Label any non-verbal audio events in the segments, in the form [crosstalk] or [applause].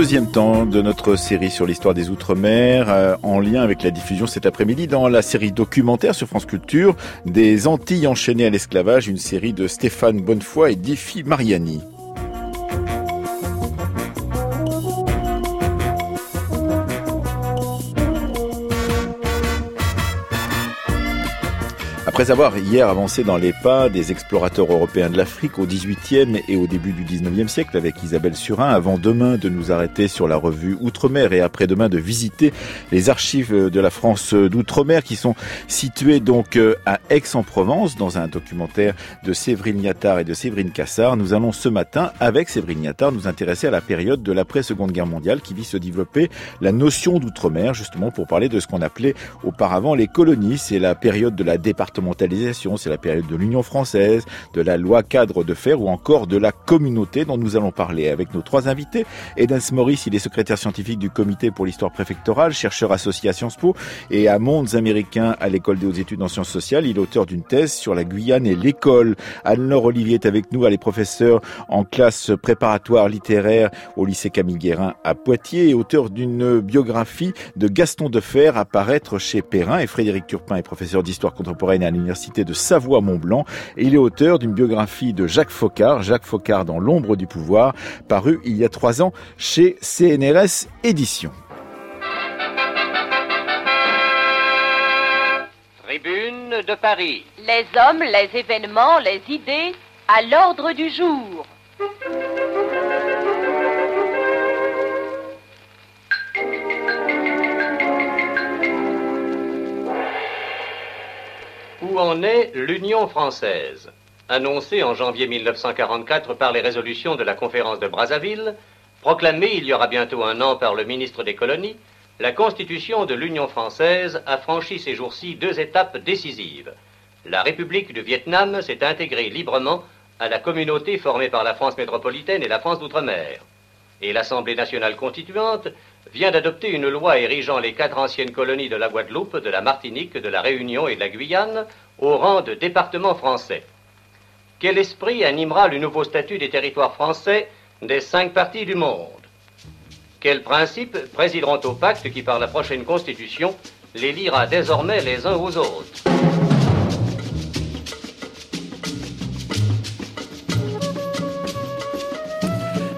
deuxième temps de notre série sur l'histoire des Outre-mer, euh, en lien avec la diffusion cet après-midi dans la série documentaire sur France Culture des Antilles enchaînées à l'esclavage, une série de Stéphane Bonnefoy et Diffie Mariani. Après avoir hier avancé dans les pas des explorateurs européens de l'Afrique au XVIIIe et au début du XIXe siècle avec Isabelle Surin, avant demain de nous arrêter sur la revue Outre-mer et après-demain de visiter les archives de la France d'Outre-mer qui sont situées donc euh, à Aix-en-Provence dans un documentaire de Séverine Niattard et de Séverine Cassard. Nous allons ce matin, avec Séverine Niattard, nous intéresser à la période de l'après-seconde guerre mondiale qui vit se développer la notion d'Outre-mer, justement pour parler de ce qu'on appelait auparavant les colonies. C'est la période de la c'est la période de l'Union française, de la loi cadre de fer ou encore de la communauté dont nous allons parler avec nos trois invités. Edens Maurice, il est secrétaire scientifique du comité pour l'histoire préfectorale, chercheur associé à Sciences Po et à Mondes américains à l'école des hautes études en sciences sociales. Il est auteur d'une thèse sur la Guyane et l'école. Anne-Laure Olivier est avec nous, elle est professeure en classe préparatoire littéraire au lycée Camille Guérin à Poitiers et auteur d'une biographie de Gaston Defer à paraître chez Perrin et Frédéric Turpin est professeur d'histoire contemporaine à l'université de Savoie-Mont-Blanc. Et il est auteur d'une biographie de Jacques Faucard, Jacques Faucard dans l'ombre du pouvoir, paru il y a trois ans chez CNRS Éditions. Tribune de Paris. Les hommes, les événements, les idées à l'ordre du jour. Où en est l'Union française Annoncée en janvier 1944 par les résolutions de la conférence de Brazzaville, proclamée il y aura bientôt un an par le ministre des colonies, la constitution de l'Union française a franchi ces jours-ci deux étapes décisives. La République du Vietnam s'est intégrée librement à la communauté formée par la France métropolitaine et la France d'outre-mer. Et l'Assemblée nationale constituante vient d'adopter une loi érigeant les quatre anciennes colonies de la Guadeloupe, de la Martinique, de la Réunion et de la Guyane au rang de département français. Quel esprit animera le nouveau statut des territoires français des cinq parties du monde? Quels principes présideront au pacte qui, par la prochaine Constitution, les liera désormais les uns aux autres?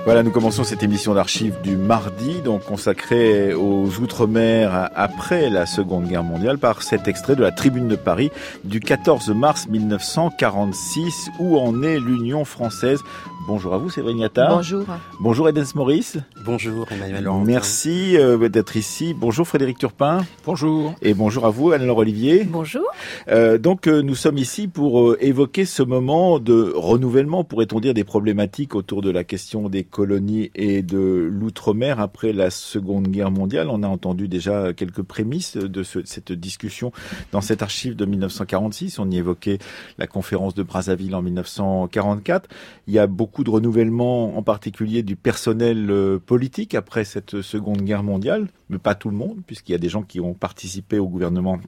Voilà, nous commençons cette émission d'archives du mardi, donc consacrée aux Outre-mer après la Seconde Guerre mondiale, par cet extrait de la Tribune de Paris du 14 mars 1946, où en est l'Union française? Bonjour à vous, Séverine Yatta. Bonjour. Bonjour, Edens Maurice. Bonjour, Emmanuel Merci euh, d'être ici. Bonjour, Frédéric Turpin. Bonjour. Et bonjour à vous, Anne-Laure Olivier. Bonjour. Euh, donc, euh, nous sommes ici pour euh, évoquer ce moment de renouvellement, pourrait-on dire, des problématiques autour de la question des colonies et de l'outre-mer après la Seconde Guerre mondiale. On a entendu déjà quelques prémices de ce, cette discussion dans cette archive de 1946. On y évoquait la conférence de Brazzaville en 1944. Il y a beaucoup beaucoup de renouvellement, en particulier du personnel euh, politique après cette Seconde Guerre mondiale, mais pas tout le monde, puisqu'il y a des gens qui ont participé au gouvernement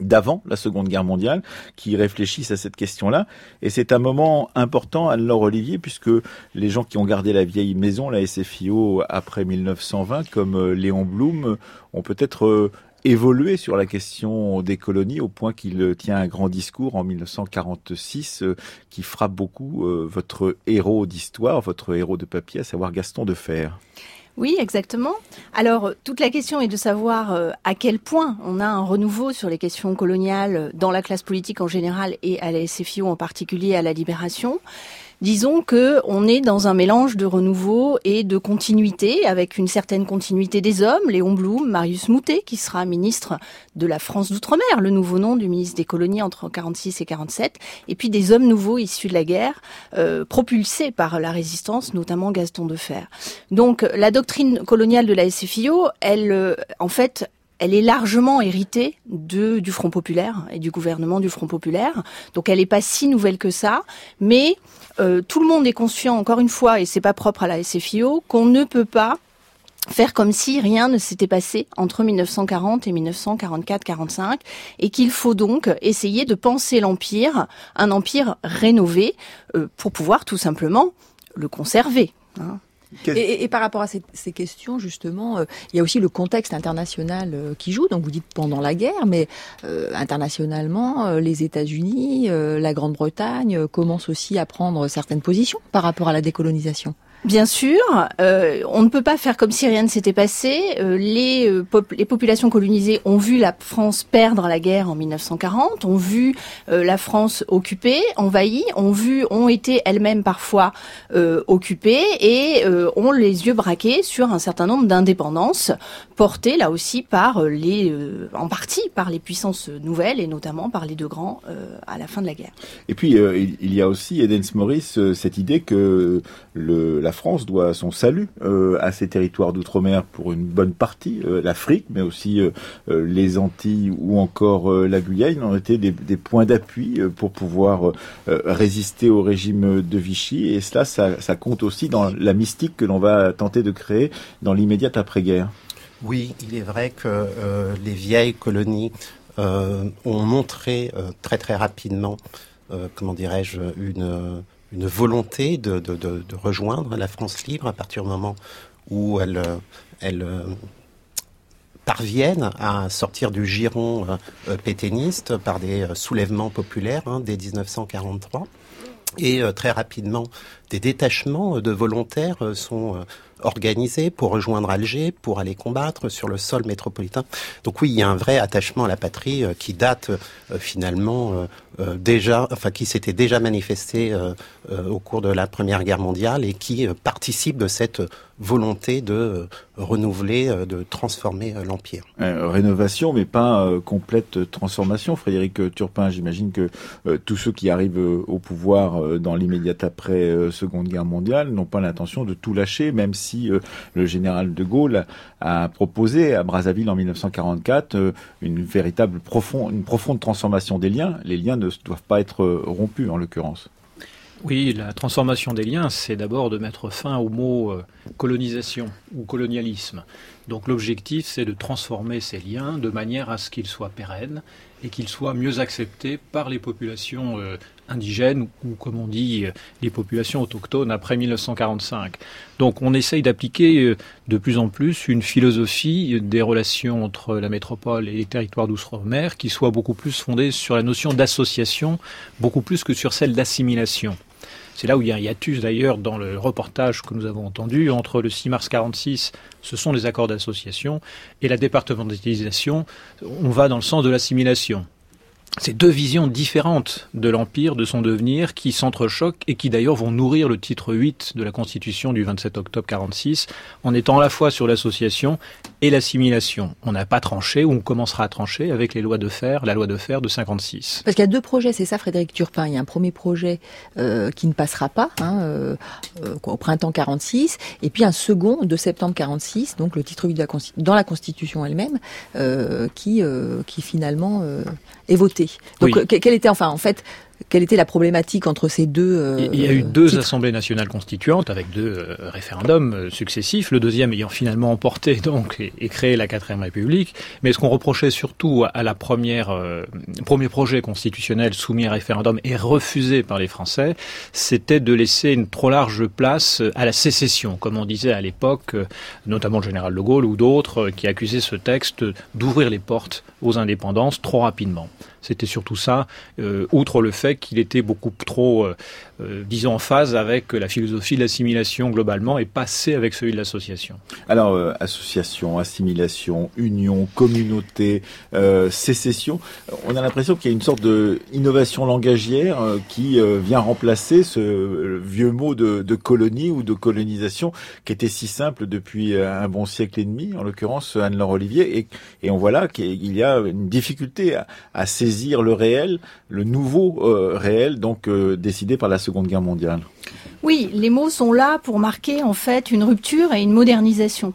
d'avant la Seconde Guerre mondiale qui réfléchissent à cette question-là. Et c'est un moment important, Anne-Laure Olivier, puisque les gens qui ont gardé la vieille maison, la SFIO, après 1920, comme euh, Léon Blum, ont peut-être euh, évolué sur la question des colonies au point qu'il tient un grand discours en 1946 euh, qui frappe beaucoup votre héros d'histoire, votre héros de papier, à savoir Gaston de Fer. Oui, exactement. Alors, toute la question est de savoir euh, à quel point on a un renouveau sur les questions coloniales dans la classe politique en général et à la SFIO en particulier à la Libération. Disons que on est dans un mélange de renouveau et de continuité, avec une certaine continuité des hommes, Léon Blum, Marius Moutet, qui sera ministre de la France d'outre-mer, le nouveau nom du ministre des colonies entre 46 et 47, et puis des hommes nouveaux issus de la guerre, euh, propulsés par la résistance, notamment Gaston de Fer. Donc la doctrine coloniale de la SFIO, elle, euh, en fait, elle est largement héritée de, du Front populaire et du gouvernement du Front populaire. Donc elle n'est pas si nouvelle que ça, mais euh, tout le monde est conscient, encore une fois, et c'est pas propre à la SFIO, qu'on ne peut pas faire comme si rien ne s'était passé entre 1940 et 1944-45 et qu'il faut donc essayer de penser l'empire, un empire rénové, euh, pour pouvoir tout simplement le conserver. Hein. Et, par rapport à ces, questions, justement, euh, il y a aussi le contexte international euh, qui joue. Donc vous dites pendant la guerre, mais euh, internationalement, les États-Unis, la Grande-Bretagne commencent aussi à prendre certaines positions par rapport à la décolonisation. Bien sûr, euh, on ne peut pas faire comme si rien ne s'était passé. Euh, les, euh, les, populations colonisées ont vu la France perdre la guerre en 1940, ont vu la France occupée, envahie, ont vu, ont été elles-mêmes parfois occupées et ont les yeux braqués sur un certain nombre d'indépendances portées là aussi par les, en partie par les puissances nouvelles et notamment par les deux grands à la fin de la guerre. Et puis il y a aussi Edens Morris cette idée que le, la France doit son salut euh, à ces territoires d'outre-mer pour une bonne partie, euh, l'Afrique, mais aussi euh, les Antilles ou encore la Guyane ont été des, points d'appui pour pouvoir résister au régime de Vichy. Et cela, ça compte aussi dans la mystique que l'on va tenter de créer dans l'immédiate après-guerre. Oui, il est vrai que les vieilles colonies ont montré très très rapidement, comment dirais-je, une une volonté de, rejoindre la France libre à partir du moment où elles, elles euh, parviennent à sortir du giron euh, pétainiste par des euh, soulèvements populaires hein, dès 1943. Et très rapidement, des détachements de volontaires sont organisés pour rejoindre Alger, pour aller combattre sur le sol métropolitain. Donc oui, il y a un vrai attachement à la patrie qui date finalement déjà, enfin qui s'était déjà manifesté au cours de la Première Guerre mondiale et qui participe de cette volonté de euh, renouveler, euh, de transformer euh, l'Empire. rénovation, mais pas complète transformation. Frédéric Turpin, j'imagine que tous ceux qui arrivent au pouvoir dans l'immédiate après Seconde Guerre mondiale n'ont pas l'intention de tout lâcher, même si le général de Gaulle a proposé à Brazzaville en 1944 une véritable profonde, une profonde transformation des liens. Les liens ne doivent pas être rompus en l'occurrence. Oui, la transformation des liens, c'est d'abord de mettre fin au mot euh, colonisation ou colonialisme. Donc l'objectif, c'est de transformer ces liens de manière à ce qu'ils soient pérennes et qu'ils soient mieux acceptés par les populations euh, indigènes ou, comme on dit, euh, les populations autochtones après 1945. Donc on essaye d'appliquer de plus en plus une philosophie des relations entre la métropole et les territoires d'outre-mer qui soit beaucoup plus fondée sur la notion d'association, beaucoup plus que sur celle d'assimilation. C'est là où il y a un hiatus d'ailleurs dans le reportage que nous avons entendu. Entre le 6 mars 46, ce sont les accords d'association, et la départementalisation, on va dans le sens de l'assimilation ces deux visions différentes de l'Empire, de son devenir, qui s'entrechoquent et qui d'ailleurs vont nourrir le titre 8 de la Constitution du 27 octobre 46, en étant à la fois sur l'association et l'assimilation. On n'a pas tranché, ou on commencera à trancher avec les lois de fer, la loi de fer de 56. Parce qu'il y a deux projets, c'est ça Frédéric Turpin. Il y a un premier projet euh, qui ne passera pas, hein, euh, euh, au printemps 46, et puis un second de septembre 46, donc le titre 8 de la dans la Constitution elle-même, qui, qui finalement est voté. Donc, quel était, enfin, en fait, quelle était la problématique entre ces deux euh, Il y a eu deux assemblées nationales constituantes avec deux euh, référendums euh, successifs, le deuxième ayant finalement emporté [laughs] donc et, créé la quatrième République. Mais ce qu'on reprochait surtout à la première premier projet constitutionnel soumis à référendum et refusé par les Français, c'était de laisser une trop large place à la sécession, comme on disait à l'époque, notamment le général de Gaulle ou d'autres qui accusaient ce texte d'ouvrir les portes aux indépendances trop rapidement. C'était surtout ça, euh, outre le fait qu'il était beaucoup trop, euh, euh, disons, en phase avec la philosophie de l'assimilation globalement et passé avec celui de l'association. Alors, association, assimilation, union, communauté, sécession, on a l'impression qu'il y a une sorte de innovation langagière qui vient remplacer ce vieux mot de, colonie ou de colonisation qui était si simple depuis un bon siècle et demi, en l'occurrence Anne-Laure Olivier, et, et on voit là qu'il y a une difficulté à, à saisir le réel, le nouveau euh, réel, donc euh, décidé par la Seconde Guerre mondiale. Oui, les mots sont là pour marquer en fait une rupture et une modernisation.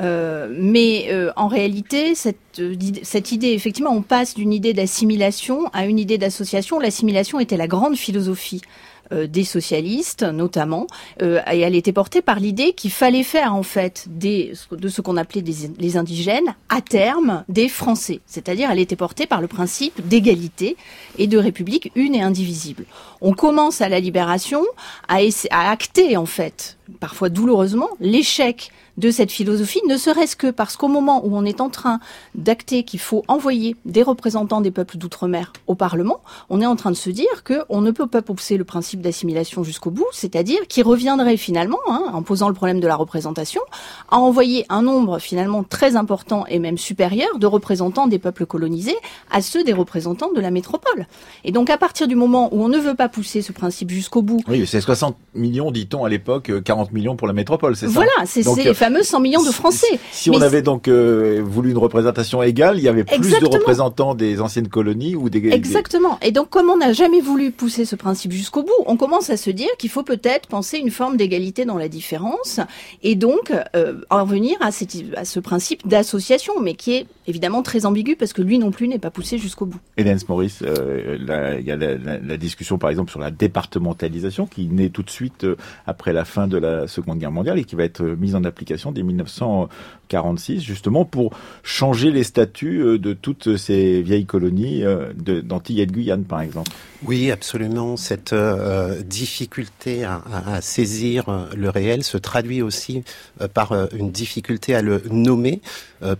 Euh, mais en réalité, cette, cette idée, effectivement, on passe d'une idée d'assimilation à une idée d'association. L'assimilation était la grande philosophie euh, des socialistes notamment, euh, et elle était portée par l'idée qu'il fallait faire en fait des, de ce qu'on appelait des, les indigènes à terme des Français, c'est-à-dire elle était portée par le principe d'égalité et de république une et indivisible. On commence à la libération à, à acter en fait, parfois douloureusement, l'échec de cette philosophie, ne serait-ce que parce qu'au moment où on est en train d'acter qu'il faut envoyer des représentants des peuples d'outre-mer au Parlement, on est en train de se dire qu'on ne peut pas pousser le principe d'assimilation jusqu'au bout, c'est-à-dire qu'il reviendrait finalement, hein, en posant le problème de la représentation, à envoyer un nombre finalement très important et même supérieur de représentants des peuples colonisés à ceux des représentants de la métropole. Et donc à partir du moment où on ne veut pas pousser ce principe jusqu'au bout... Oui, c'est 60 millions, dit-on à l'époque, 40 millions pour la métropole, c'est ça? Voilà, c'est fameux 100 millions de Français. Si, on avait donc euh, voulu une représentation égale, il y avait plus de représentants des anciennes colonies ou des... Exactement. Et donc, comme on n'a jamais voulu pousser ce principe jusqu'au bout, on commence à se dire qu'il faut peut-être penser une forme d'égalité dans la différence et donc euh, en venir à, à ce principe d'association, mais qui est évidemment très ambigu parce que lui non plus n'est pas poussé jusqu'au bout. Hélène Maurice, euh, il y a la, discussion par exemple sur la départementalisation qui naît tout de suite après la fin de la Seconde Guerre mondiale et qui va être mise en application dès 1946, justement pour changer les statuts euh, de toutes ces vieilles colonies euh, d'Antilles et de Guyane, par exemple. Oui, absolument. Cette euh, difficulté à, saisir le réel se traduit aussi par une difficulté à le nommer,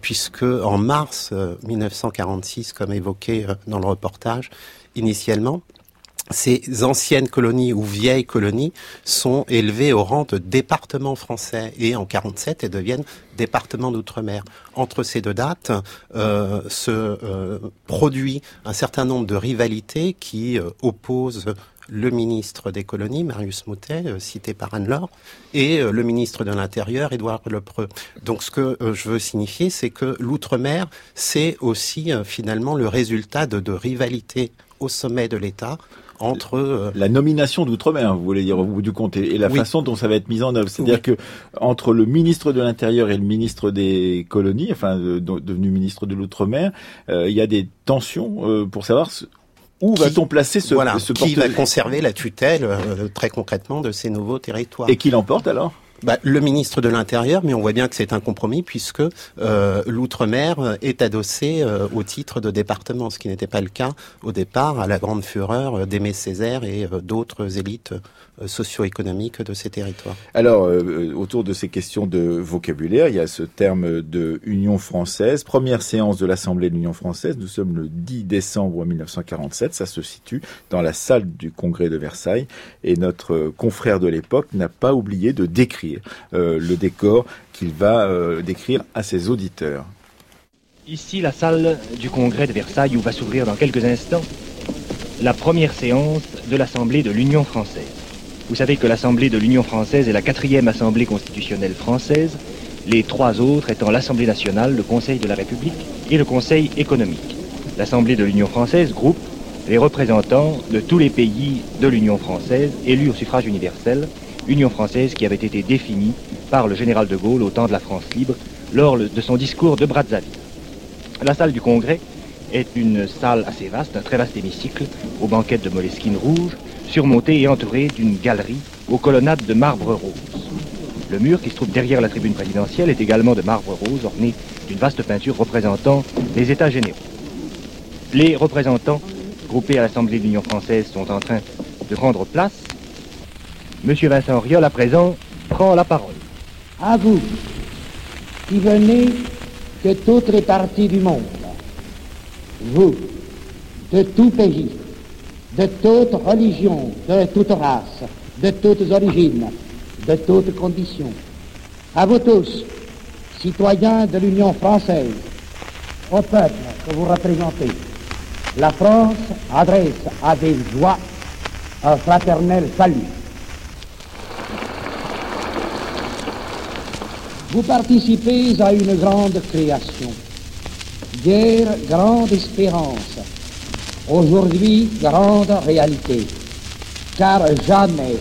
puisque en mars 1946, comme évoqué dans le reportage, initialement, ces anciennes colonies ou vieilles colonies sont élevées au rang de département français et en 47 elles deviennent départements d'outre-mer. Entre ces deux dates euh, se euh, produit un certain nombre de rivalités qui euh, opposent le ministre des colonies, Marius Moutet, euh, cité par Anne-Laure, et le ministre de l'Intérieur, Édouard Lepreux. Donc ce que je veux signifier, c'est que l'outre-mer, c'est aussi finalement le résultat de rivalités au sommet de l'État entre euh, la nomination d'outre-mer, vous voulez dire au bout du compte, et, la façon dont ça va être mis en œuvre. C'est-à-dire que entre le ministre de l'Intérieur et le ministre des colonies, enfin devenu ministre de l'outre-mer, euh, il y a des tensions euh, pour savoir où va-t-on placer ce, voilà, qui va conserver la tutelle très concrètement de ces nouveaux territoires. Et qui l'emporte alors? Bah, le ministre de l'Intérieur, mais on voit bien que c'est un compromis puisque euh, l'outre-mer est adossé euh, au titre de département, ce qui n'était pas le cas au départ, à la grande fureur d'Aimé Césaire et euh, d'autres élites socio-économiques de ces territoires. Alors, autour de ces questions de vocabulaire, il y a ce terme de Union française. Première séance de l'Assemblée de l'Union française, nous sommes le 10 décembre 1947, ça se situe dans la salle du Congrès de Versailles, et notre confrère de l'époque n'a pas oublié de décrire euh, le décor qu'il va euh, décrire à ses auditeurs. Ici, la salle du congrès de Versailles où va s'ouvrir dans quelques instants la première séance de l'Assemblée de l'Union française. Vous savez que l'Assemblée de l'Union française est la quatrième Assemblée constitutionnelle française, les trois autres étant l'Assemblée nationale, le Conseil de la République et le Conseil économique. L'Assemblée de l'Union française groupe les représentants de tous les pays de l'Union française élus au suffrage universel Union française qui avait été définie par le général de Gaulle au temps de la France libre lors de son discours de Brazzaville. La salle du Congrès est une salle assez vaste, un très vaste hémicycle aux banquettes de moleskine rouge, surmontée et entourée d'une galerie aux colonnades de marbre rose. Le mur qui se trouve derrière la tribune présidentielle est également de marbre rose orné d'une vaste peinture représentant les États généraux. Les représentants groupés à l'Assemblée de l'Union française sont en train de prendre place Monsieur Vincent Riol, à présent, prend la parole. À vous, qui venez de toutes les parties du monde, vous, de tout pays, de toute religion, de toute race, de toutes origines, de toutes conditions, à vous tous, citoyens de l'Union française, au peuple que vous représentez, la France adresse avec joie un fraternel salut. Vous participez à une grande création. Hier, grande espérance. Aujourd'hui, grande réalité. Car jamais,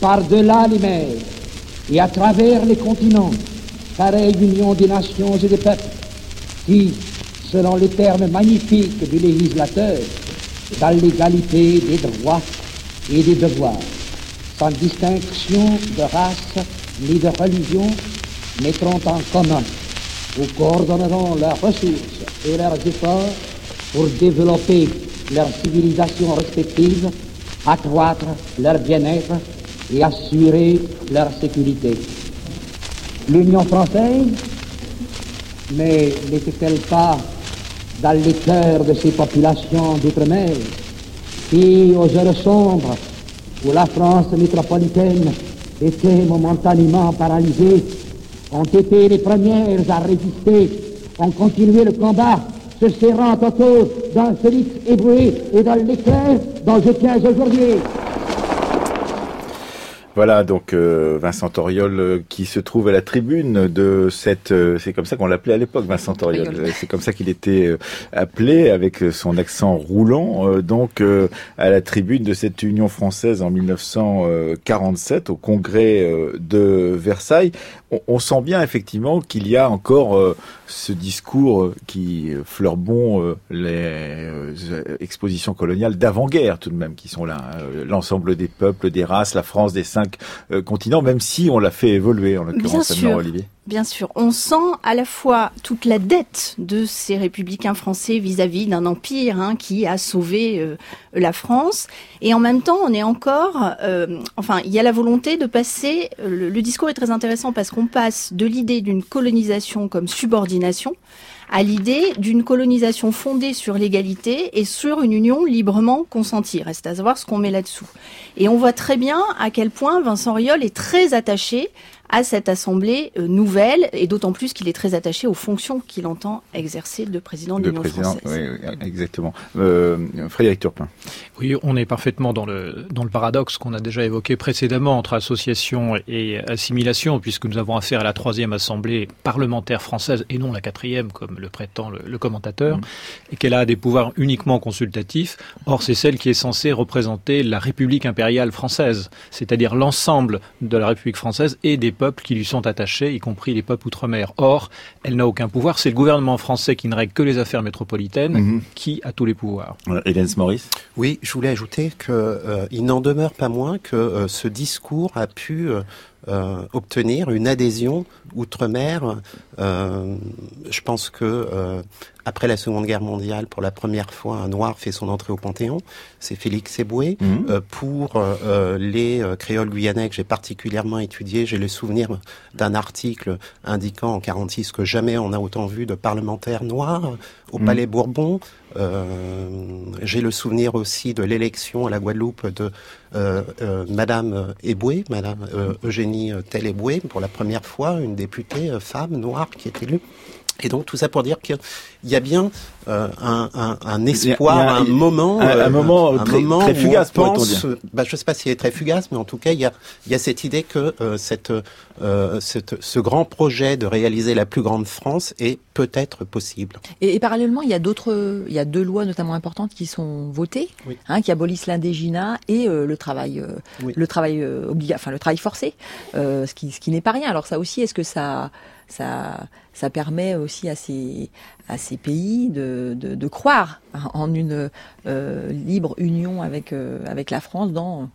par-delà les mers et à travers les continents, pareille union des nations et des peuples, qui, selon les termes magnifiques du législateur, dans l'égalité des droits et des devoirs, sans distinction de race ni de religion, mettront en commun ou coordonneront leurs ressources et leurs efforts pour développer leurs civilisations respectives, accroître leur bien-être et assurer leur sécurité. L'Union française, mais n'était-elle pas dans les cœurs de ces populations d'outre-mer qui, aux heures sombres où la France métropolitaine était momentanément paralysée, ont été les premières à résister, ont continué le combat, se serrant autour d'un félix ébroué et dans l'éclair dont je tiens aujourd'hui. Voilà donc euh, Vincent Auriol euh, qui se trouve à la tribune de cette euh, c'est comme ça qu'on l'appelait à l'époque Vincent Auriol c'est comme ça qu'il était appelé avec son accent roulant donc à la tribune de cette Union française en 1947 au congrès de Versailles on, sent bien effectivement qu'il y a encore ce discours qui fleure bon euh, les expositions coloniales d'avant-guerre tout de même qui sont là. Hein. L'ensemble des peuples, des races, la France des cinq continents, même si on l'a fait évoluer en l'occurrence, Olivier. Bien sûr, on sent à la fois toute la dette de ces républicains français vis-à-vis d'un empire hein, qui a sauvé euh, la France, et en même temps, on est encore, euh, enfin, il y a la volonté de passer. Le, le discours est très intéressant parce qu'on passe de l'idée d'une colonisation comme subordination à l'idée d'une colonisation fondée sur l'égalité et sur une union librement consentie. Reste à savoir ce qu'on met là-dessous. Et on voit très bien à quel point Vincent Riol est très attaché à cette assemblée euh, nouvelle, et d'autant plus qu'il est très attaché aux fonctions qu'il entend exercer de président de l'Union française. Oui, exactement. Euh, Frédéric Turpin. Oui, on est parfaitement dans le, dans le paradoxe qu'on a déjà évoqué précédemment entre association et assimilation, puisque nous avons affaire à la troisième assemblée parlementaire française et non la quatrième, comme le prétend le, commentateur, mm. et qu'elle a des pouvoirs uniquement consultatifs. Or, c'est celle qui est censée représenter la République impériale française, c'est-à-dire l'ensemble de la République française et des peuples qui lui sont attachés, y compris les peuples outre-mer. Or, elle n'a aucun pouvoir. C'est le gouvernement français qui ne règle que les affaires métropolitaines mhm. qui a tous les pouvoirs. Hélène Maurice Oui, je voulais ajouter qu'il euh, n'en demeure pas moins que euh, ce discours a pu euh, obtenir une adhésion outre-mer. je pense que après la Seconde Guerre mondiale, pour la première fois, un noir fait son entrée au Panthéon. C'est Félix Eboué. Mhm. Euh, pour euh, euh, les créoles guyanais que j'ai particulièrement étudiés, j'ai le souvenir d'un article indiquant en 46 que jamais on a autant vu de parlementaires noirs au mhm. Palais Bourbon. j'ai le souvenir aussi de l'élection à la Guadeloupe de Madame Eboué, Madame Eugénie Tell Eboué, pour la première fois, une députée femme noire qui est élue. Et donc tout ça pour dire qu'il y a bien euh, un, un, un, espoir, un moment, un, moment, très, moment très fugace, pense, dire. Bah, je ne sais pas s'il est très fugace, mais en tout cas, il y a, il y a cette idée que euh, cette, euh, cette, ce grand projet de réaliser la plus grande France est peut-être possible. Et, et, parallèlement, il y a d'autres, il y a deux lois notamment importantes qui sont votées, oui. hein, qui abolissent l'indégina et euh, le travail, oui. le travail obligatoire, enfin le travail forcé, ce qui, ce qui n'est pas rien. Alors ça aussi, est-ce que ça ça, ça permet aussi à ces, à ces pays de, de, de croire en une euh, libre union avec, euh, avec la France dans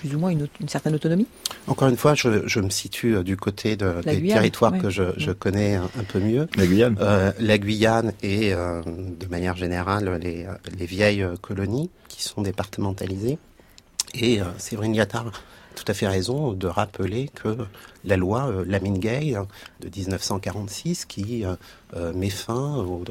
plus ou moins une, une, certaine autonomie Encore une fois, je, je me situe euh, du côté de, des Guyane, territoires ouais. que je, je, connais un, un, peu mieux. La Guyane euh, La Guyane et, euh, de manière générale, les, les vieilles colonies qui sont départementalisées. Et euh, Séverine Gattard tout à fait raison de rappeler que la loi euh, Lamine-Gay de 1946 qui euh, euh, met fin au,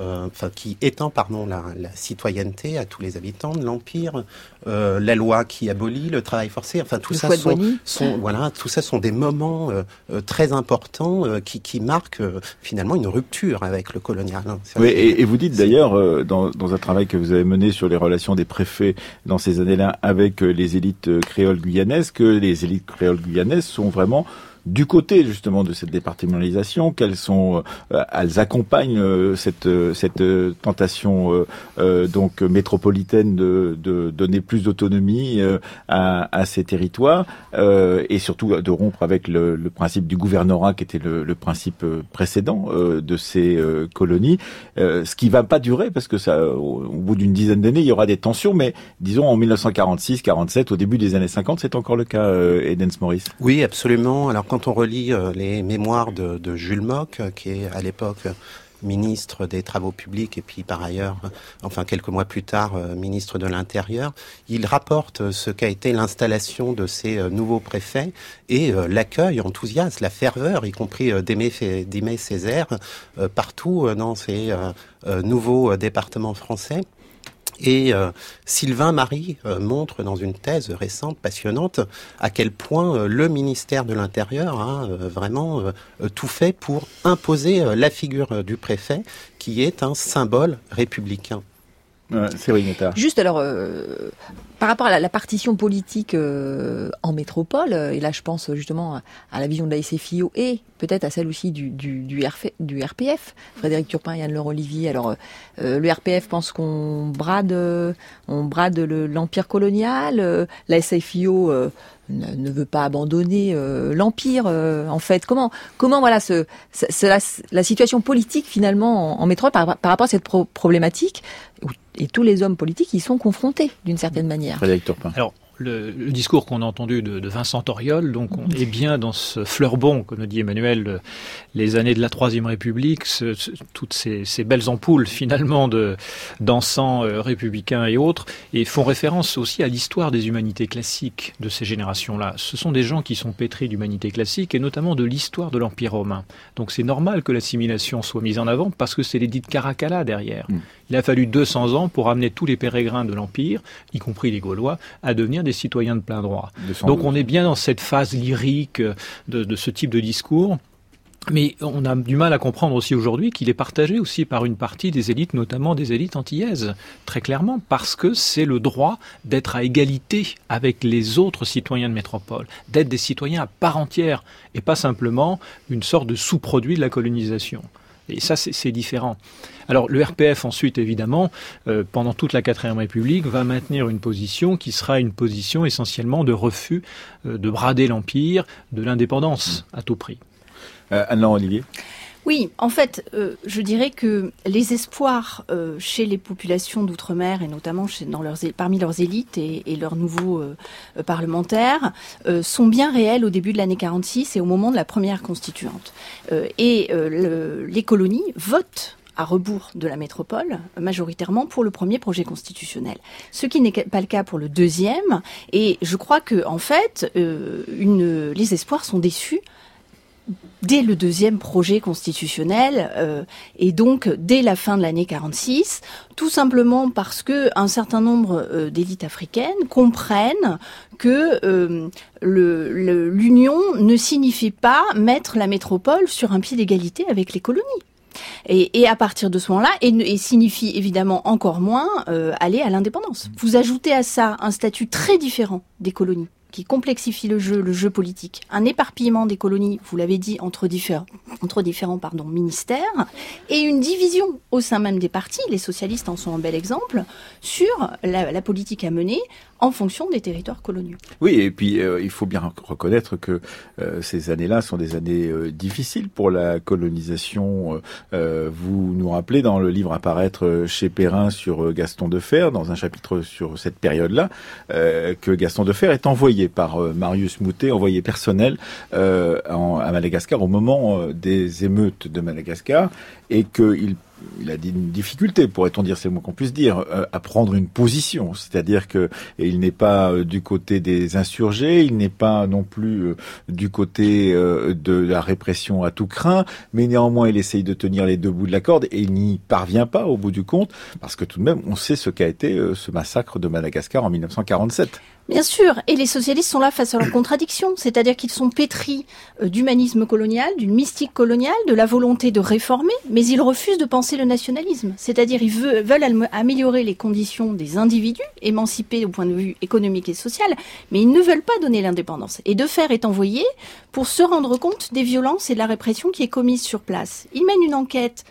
enfin qui étend pardon la, la, citoyenneté à tous les habitants de l'empire, euh, la loi qui abolit le travail forcé, enfin tout le ça sont, sont, voilà tout ça sont des moments euh, très importants qui, qui marquent finalement une rupture avec le colonial. Hein. Oui, et, et, vous dites d'ailleurs dans, dans, un travail que vous avez mené sur les relations des préfets dans ces années-là avec les élites créoles guyanaises que les élites créoles guyanaises sont vraiment du côté justement de cette départementalisation, qu'elles sont, elles accompagnent cette cette tentation donc métropolitaine de, de donner plus d'autonomie à, à, ces territoires et surtout de rompre avec le, le principe du gouvernorat qui était le, le principe précédent de ces colonies, ce qui va pas durer parce que ça, au, bout d'une dizaine d'années, il y aura des tensions, mais disons en 1946, 47, au début des années 50, c'est encore le cas, euh, Edens Morris. Oui, absolument. Alors on relit euh, les mémoires de, Jules Mock, euh, qui est à l'époque ministre des Travaux publics et puis par ailleurs, enfin quelques mois plus tard, euh, ministre de l'Intérieur, il rapporte ce qu'a été l'installation de ces nouveaux préfets et l'accueil enthousiaste, la ferveur, y compris d'Aimé Césaire, partout dans ces nouveaux départements français. Et euh, Sylvain Marie euh, montre dans une thèse récente, passionnante, à quel point euh, le ministère de l'Intérieur a vraiment tout fait pour imposer la figure du préfet, qui est un symbole républicain. Juste alors, par rapport à la, partition politique en métropole, et là je pense justement à, la vision de la SFIO et peut-être à celle aussi du, RPF. Frédéric Turpin, Yann Laure Olivier. Alors, euh, le RPF pense qu'on brade, on brade l'empire colonial. Euh, la SFIO euh, ne, veut pas abandonner l'empire. en fait, comment, comment voilà, ce, la, situation politique finalement en, métropole par, rapport à cette problématique et tous les hommes politiques y sont confrontés d'une certaine manière. Alors, le, discours qu'on a entendu de, Vincent Auriol, donc on est bien dans ce fleurbon, comme le dit Emmanuel, les années de la Troisième République, toutes ces, belles ampoules finalement de d'encens euh, républicains et autres, et font référence aussi à l'histoire des humanités classiques de ces générations-là. Ce sont des gens qui sont pétris d'humanité classique et notamment de l'histoire de l'Empire romain. Donc c'est normal que l'assimilation soit mise en avant parce que c'est l'édit de Caracalla derrière. Mm. Il a fallu 200 ans pour amener tous les pérégrins de l'Empire, y compris les Gaulois, à devenir des citoyens de plein droit. Donc on est bien dans cette phase lyrique de, ce type de discours. Mais on a du mal à comprendre aussi aujourd'hui qu'il est partagé aussi par une partie des élites, notamment des élites antillaises, très clairement, parce que c'est le droit d'être à égalité avec les autres citoyens de métropole, d'être des citoyens à part entière, et pas simplement une sorte de sous-produit de la colonisation. Et ça, c'est différent. Alors le RPF ensuite, évidemment, euh, pendant toute la quatrième République, va maintenir une position qui sera une position essentiellement de refus euh, de brader l'Empire, de l'indépendance à tout prix. Euh, Anne Olivier? Oui, en fait, euh, je dirais que les espoirs euh, chez les populations d'outre-mer et notamment chez, dans leurs, parmi leurs élites et, leurs nouveaux euh, parlementaires sont bien réels au début de l'année 46 et au moment de la première constituante. et les colonies votent à rebours de la métropole, majoritairement pour le premier projet constitutionnel. Ce qui n'est pas le cas pour le deuxième. Et je crois que, en fait, les espoirs sont déçus dès le deuxième projet constitutionnel euh, et donc dès la fin de l'année 46, tout simplement parce que un certain nombre euh, d'élites africaines comprennent que euh, l'union ne signifie pas mettre la métropole sur un pied d'égalité avec les colonies. Et, à partir de ce moment-là, et, signifie évidemment encore moins aller à l'indépendance. Vous ajoutez à ça un statut très différent des colonies qui complexifie le jeu, le jeu politique, un éparpillement des colonies, vous l'avez dit, entre différents, ministères, et une division au sein même des partis, les socialistes en sont un bel exemple, sur la, politique à mener en fonction des territoires coloniaux. Oui, et puis euh, il faut bien reconnaître que euh, ces années-là sont des années euh, difficiles pour la colonisation. vous nous rappelez dans le livre à paraître chez Perrin sur Gaston de Fer, dans un chapitre sur cette période-là, que Gaston de Fer est envoyé par Marius Moutet, envoyé personnel euh, à Madagascar au moment des émeutes de Madagascar, et qu'il il a une difficulté, pourrait-on dire, c'est le mot qu'on puisse dire, à prendre une position. C'est-à-dire que il n'est pas du côté des insurgés, il n'est pas non plus du côté de la répression à tout craint, mais néanmoins il essaye de tenir les deux bouts de la corde et il n'y parvient pas au bout du compte, parce que tout de même on sait ce qu'a été ce massacre de Madagascar en 1947. Bien sûr, et les socialistes sont là face à leurs contradictions, c'est-à-dire qu'ils sont pétris euh, d'humanisme colonial, d'une mystique coloniale, de la volonté de réformer, mais ils refusent de penser le nationalisme, c'est-à-dire ils veulent améliorer les conditions des individus, émancipés au point de vue économique et social, mais ils ne veulent pas donner l'indépendance. Et De Fer est envoyé pour se rendre compte des violences et de la répression qui est commise sur place. Il mène une enquête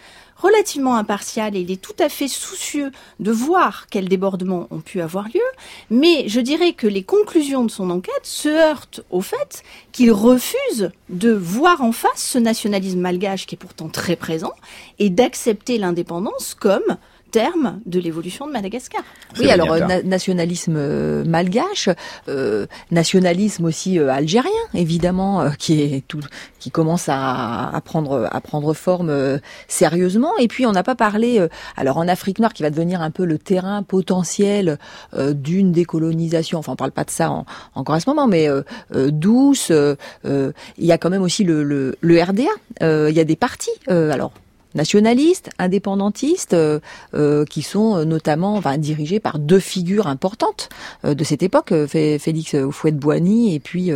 relativement impartial et il est tout à fait soucieux de voir quels débordements ont pu avoir lieu, mais je dirais que les conclusions de son enquête se heurtent au fait qu'il refuse de voir en face ce nationalisme malgache qui est pourtant très présent et d'accepter l'indépendance comme terme de l'évolution de Madagascar. Oui, alors euh, nationalisme euh, malgache, euh, nationalisme aussi algérien, évidemment, qui est tout, qui commence à, à prendre à prendre forme sérieusement. Et puis on n'a pas parlé, alors en Afrique noire, qui va devenir un peu le terrain potentiel d'une décolonisation. Enfin, on parle pas de ça en, encore à ce moment, mais douce. il y a quand même aussi le, le, le RDA. il y a des partis. alors nationalistes, indépendantistes, euh, euh, qui sont euh, notamment dirigés par deux figures importantes de cette époque, Félix Houphouët-Boigny et puis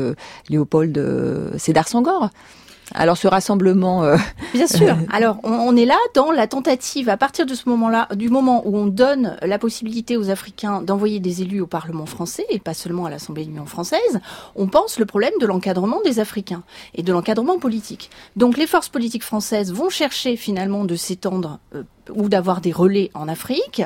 Léopold Sédar Senghor. Alors ce rassemblement. Euh, [laughs] Bien sûr. [laughs] Alors on, est là dans la tentative à partir de ce moment-là, du moment où on donne la possibilité aux Africains d'envoyer des élus au Parlement français et pas seulement à l'Assemblée de l'Union française, on pense le problème de l'encadrement des Africains et de l'encadrement politique. Donc les forces politiques françaises vont chercher finalement de s'étendre euh, ou d'avoir des relais en Afrique.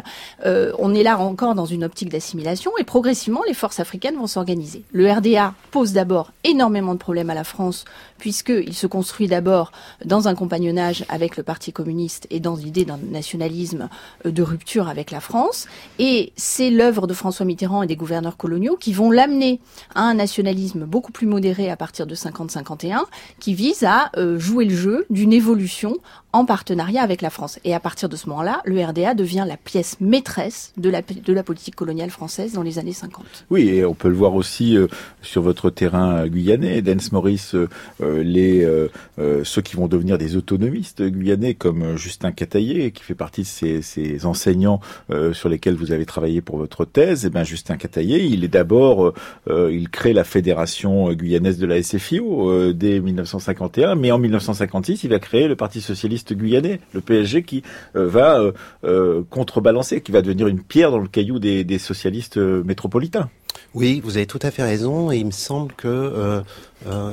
Euh, on est là encore dans une optique d'assimilation et progressivement les forces africaines vont s'organiser. Le RDA pose d'abord énormément de problèmes à la France puisqu'il se construit d'abord dans un compagnonnage avec le Parti communiste et dans l'idée d'un nationalisme euh, de rupture avec la France. Et c'est l'œuvre de François Mitterrand et des gouverneurs coloniaux qui vont l'amener à un nationalisme beaucoup plus modéré à partir de 50-51 qui vise à euh, jouer le jeu d'une évolution en partenariat avec la France. Et à partir de ce moment-là, le RDA devient la pièce maîtresse de la, politique coloniale française dans les années 50. Oui, et on peut le voir aussi euh, sur votre terrain guyanais, Dance Maurice, euh, euh, ceux qui vont devenir des autonomistes guyanais comme Justin Cataillé, qui fait partie de ces, enseignants sur lesquels vous avez travaillé pour votre thèse. Et eh ben Justin Cataillé, il est d'abord, il crée la fédération guyanaise de la SFIO dès 1951, mais en 1956, il va créer le Parti socialiste guyanais, le PSG, qui va euh, euh, contrebalancer, qui va devenir une pierre dans le caillou des, socialistes métropolitains. Oui, vous avez tout à fait raison, et il me semble que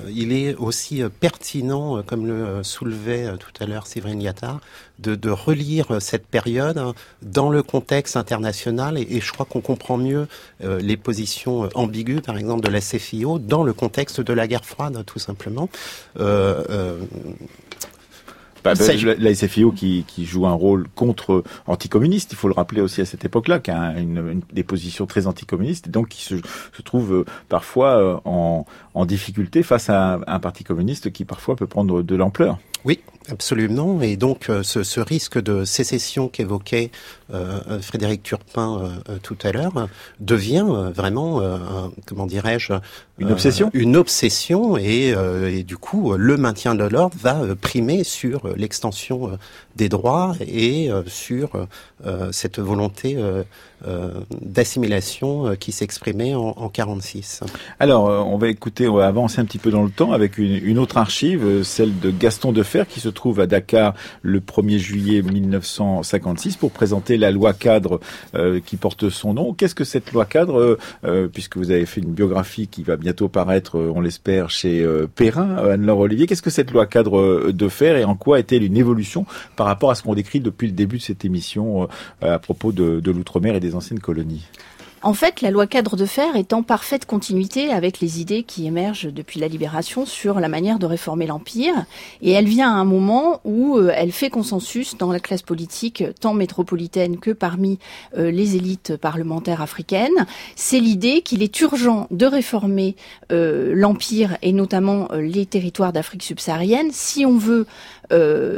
il est aussi pertinent, comme le soulevait tout à l'heure Séverine Yatta, de, relire cette période dans le contexte international, et, je crois qu'on comprend mieux les positions ambiguës, par exemple, de la CFIO dans le contexte de la guerre froide, tout simplement. La SFIO qui, qui, joue un rôle contre anticommuniste, il faut le rappeler aussi à cette époque-là, qui a une, des positions très anticommunistes et donc qui se, se trouve euh, parfois euh, en, en, difficulté face à un parti communiste qui parfois peut prendre de l'ampleur. Oui, absolument. Et donc euh, ce, ce, risque de sécession qu'évoquait euh, Frédéric Turpin euh, tout à l'heure devient vraiment, comment dirais-je, une obsession? Une obsession et, et, du coup le maintien de l'ordre va primer sur l'extension des droits et sur cette volonté d'assimilation qui s'exprimait en, en 46. Alors on va écouter, on va avancer un petit peu dans le temps avec une, une autre archive, celle de Gaston de qui se trouve à Dakar le 1er juillet 1956 pour présenter la loi cadre euh, qui porte son nom. Qu'est-ce que cette loi cadre, euh, euh, puisque vous avez fait une biographie qui va bientôt paraître, on l'espère, chez Perrin, Anne-Laure Olivier, qu'est-ce que cette loi cadre de fer et en quoi est-elle une évolution par rapport à ce qu'on décrit depuis le début de cette émission à propos de l'outre-mer et des anciennes colonies? En fait, la loi cadre de fer est en parfaite continuité avec les idées qui émergent depuis la libération sur la manière de réformer l'Empire. Et elle vient à un moment où euh, elle fait consensus dans la classe politique, tant métropolitaine que parmi euh, les élites parlementaires africaines. C'est l'idée qu'il est urgent de réformer euh, l'Empire et notamment les territoires d'Afrique subsaharienne si on veut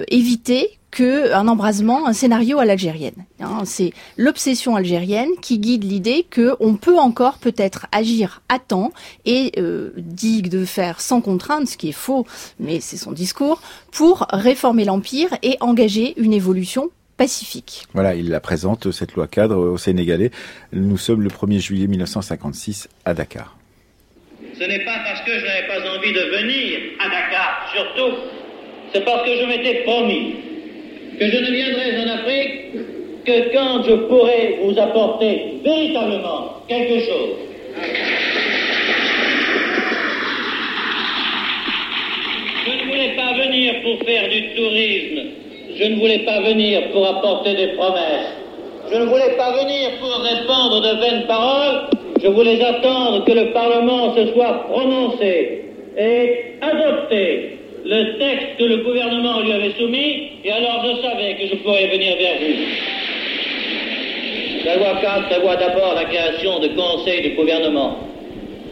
éviter que un embrasement, un scénario à l'algérienne. Hein, c'est l'obsession algérienne qui guide l'idée que on peut encore peut-être agir à temps et euh, dit de faire sans contrainte, ce qui est faux, mais c'est son discours, pour réformer l'empire et engager une évolution pacifique. Voilà, il la présente, cette loi cadre, au Sénégalais. Nous sommes le 1er juillet 1956 à Dakar. Ce n'est pas parce que je n'avais pas envie de venir à Dakar, surtout, c'est parce que je m'étais promis que je ne viendrai en Afrique que quand je pourrai vous apporter véritablement quelque chose. Je ne voulais pas venir pour faire du tourisme. Je ne voulais pas venir pour apporter des promesses. Je ne voulais pas venir pour répandre de vaines paroles. Je voulais attendre que le Parlement se soit prononcé et adopté le texte que le gouvernement lui avait soumis, et alors je savais que je pourrais venir vers vous. La loi 4 prévoit d'abord la création de conseils de gouvernement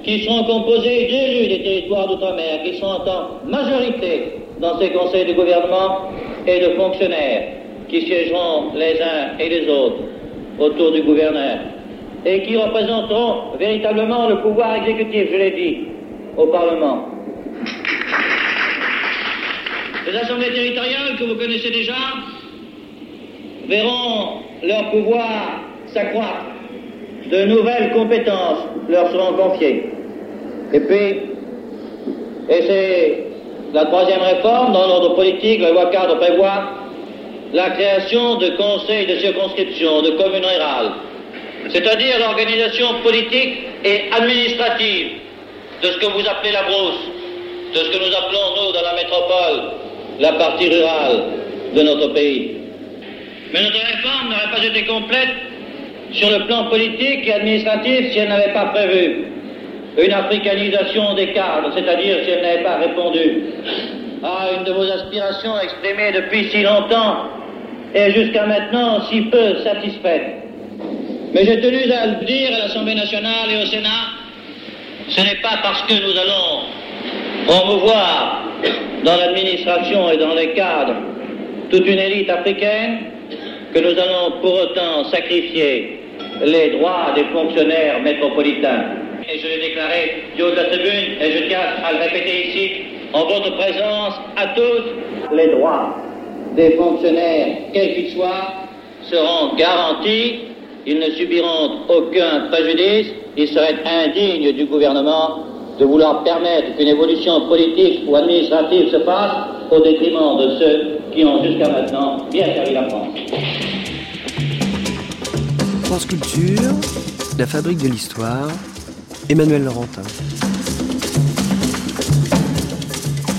qui seront composés d'élus des territoires d'outre-mer, qui sont en majorité dans ces conseils de gouvernement, et de fonctionnaires qui siégeront les uns et les autres autour du gouverneur, et qui représenteront véritablement le pouvoir exécutif, je l'ai dit, au Parlement. Les assemblées territoriales que vous connaissez déjà verront leur pouvoir s'accroître. De nouvelles compétences leur seront confiées. Et puis, et c'est la troisième réforme dans l'ordre politique, la loi cadre prévoit la création de conseils de circonscription, de communes rurales, c'est-à-dire l'organisation politique et administrative de ce que vous appelez la brousse, de ce que nous appelons, nous, dans la métropole, la partie rurale de notre pays. Mais notre réforme n'aurait pas été complète sur le plan politique et administratif si elle n'avait pas prévu une africanisation des cadres, c'est-à-dire si elle n'avait pas répondu à une de vos aspirations exprimées depuis si longtemps et jusqu'à maintenant si peu satisfaites. Mais j'ai tenu à le dire à l'Assemblée nationale et au Sénat, ce n'est pas parce que nous allons promouvoir dans l'administration et dans les cadres toute une élite africaine que nous allons pour autant sacrifier les droits des fonctionnaires métropolitains. Et je l'ai déclaré du haut de la tribune, et je tiens à le répéter ici, en votre présence, à tous, les droits des fonctionnaires, quels qu'ils soient, seront garantis, ils ne subiront aucun préjudice, il serait indigne du gouvernement de vouloir permettre qu'une évolution politique ou administrative se fasse au détriment de ceux qui ont jusqu'à maintenant bien servi la France. France Culture, la fabrique de l'histoire, Emmanuel Laurentin.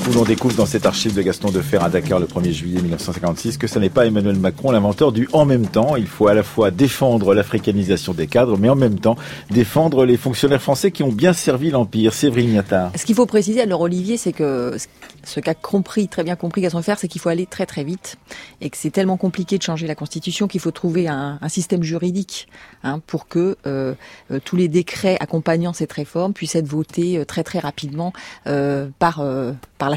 Où l'on découvre dans cette archive de Gaston Defer à Dakar le 1er juillet 1956 que ce n'est pas Emmanuel Macron l'inventeur du en même temps. Il faut à la fois défendre l'africanisation des cadres, mais en même temps défendre les fonctionnaires français qui ont bien servi l'Empire. Séverine. Ce qu'il faut préciser, alors Olivier, c'est que ce qu'a compris, très bien compris Gaston Defer, c'est qu'il faut aller très très vite et que c'est tellement compliqué de changer la Constitution qu'il faut trouver un, système juridique hein, pour que euh, euh, tous les décrets accompagnant cette réforme puissent être votés euh, très très rapidement par euh, par